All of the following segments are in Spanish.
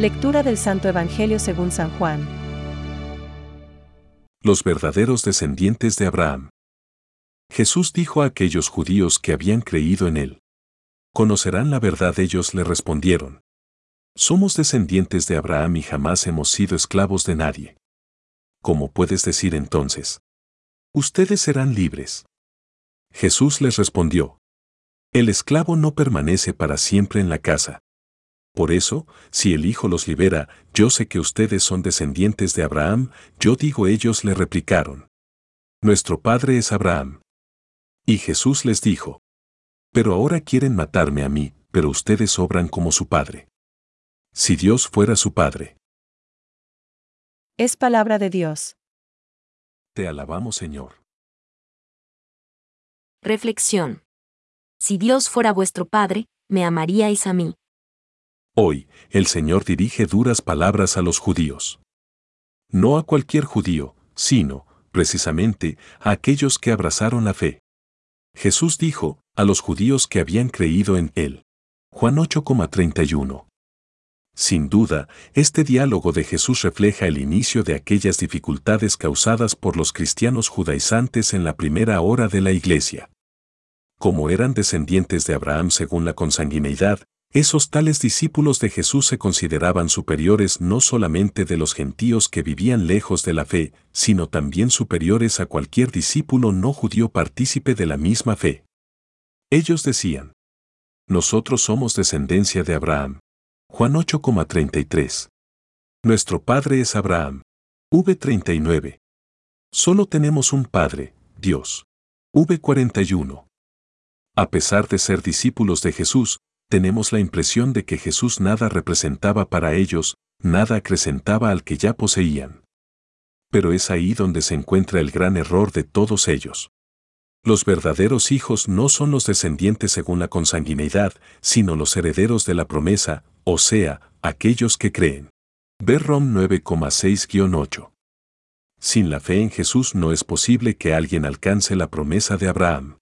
Lectura del Santo Evangelio según San Juan. Los verdaderos descendientes de Abraham. Jesús dijo a aquellos judíos que habían creído en él. ¿Conocerán la verdad? Ellos le respondieron. Somos descendientes de Abraham y jamás hemos sido esclavos de nadie. ¿Cómo puedes decir entonces? Ustedes serán libres. Jesús les respondió. El esclavo no permanece para siempre en la casa. Por eso, si el Hijo los libera, yo sé que ustedes son descendientes de Abraham, yo digo ellos le replicaron. Nuestro Padre es Abraham. Y Jesús les dijo. Pero ahora quieren matarme a mí, pero ustedes obran como su Padre. Si Dios fuera su Padre. Es palabra de Dios. Te alabamos Señor. Reflexión. Si Dios fuera vuestro Padre, me amaríais a mí. Hoy, el Señor dirige duras palabras a los judíos. No a cualquier judío, sino, precisamente, a aquellos que abrazaron la fe. Jesús dijo, a los judíos que habían creído en Él. Juan 8,31. Sin duda, este diálogo de Jesús refleja el inicio de aquellas dificultades causadas por los cristianos judaizantes en la primera hora de la Iglesia. Como eran descendientes de Abraham según la consanguineidad, esos tales discípulos de Jesús se consideraban superiores no solamente de los gentíos que vivían lejos de la fe, sino también superiores a cualquier discípulo no judío partícipe de la misma fe. Ellos decían, Nosotros somos descendencia de Abraham. Juan 8,33. Nuestro Padre es Abraham. V39. Solo tenemos un Padre, Dios. V41. A pesar de ser discípulos de Jesús, tenemos la impresión de que Jesús nada representaba para ellos, nada acrecentaba al que ya poseían. Pero es ahí donde se encuentra el gran error de todos ellos. Los verdaderos hijos no son los descendientes según la consanguineidad, sino los herederos de la promesa, o sea, aquellos que creen. Ver Rom 9,6-8. Sin la fe en Jesús no es posible que alguien alcance la promesa de Abraham.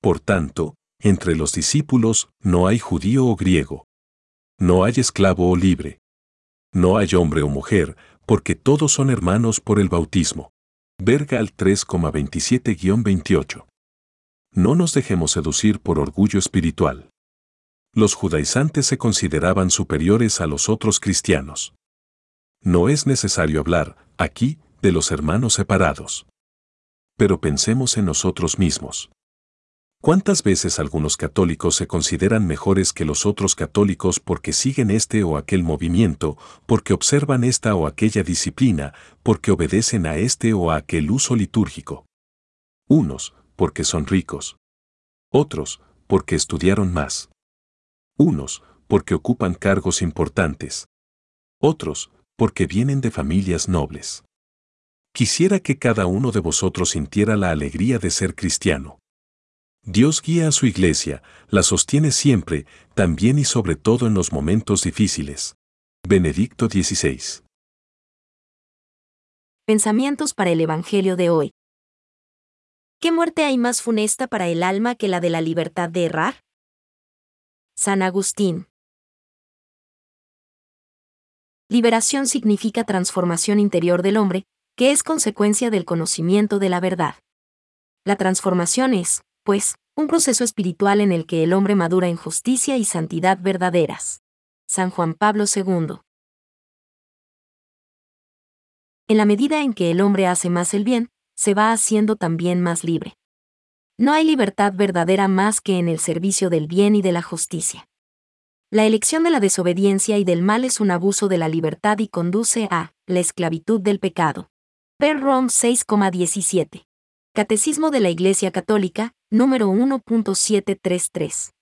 Por tanto, entre los discípulos no hay judío o griego. No hay esclavo o libre. No hay hombre o mujer, porque todos son hermanos por el bautismo. Vergal 3,27-28. No nos dejemos seducir por orgullo espiritual. Los judaizantes se consideraban superiores a los otros cristianos. No es necesario hablar, aquí, de los hermanos separados. Pero pensemos en nosotros mismos. ¿Cuántas veces algunos católicos se consideran mejores que los otros católicos porque siguen este o aquel movimiento, porque observan esta o aquella disciplina, porque obedecen a este o a aquel uso litúrgico? Unos, porque son ricos. Otros, porque estudiaron más. Unos, porque ocupan cargos importantes. Otros, porque vienen de familias nobles. Quisiera que cada uno de vosotros sintiera la alegría de ser cristiano. Dios guía a su iglesia, la sostiene siempre, también y sobre todo en los momentos difíciles. Benedicto XVI. Pensamientos para el Evangelio de hoy. ¿Qué muerte hay más funesta para el alma que la de la libertad de errar? San Agustín. Liberación significa transformación interior del hombre, que es consecuencia del conocimiento de la verdad. La transformación es, pues, un proceso espiritual en el que el hombre madura en justicia y santidad verdaderas. San Juan Pablo II. En la medida en que el hombre hace más el bien, se va haciendo también más libre. No hay libertad verdadera más que en el servicio del bien y de la justicia. La elección de la desobediencia y del mal es un abuso de la libertad y conduce a la esclavitud del pecado. Per Rom 6,17. Catecismo de la Iglesia Católica, número 1.733.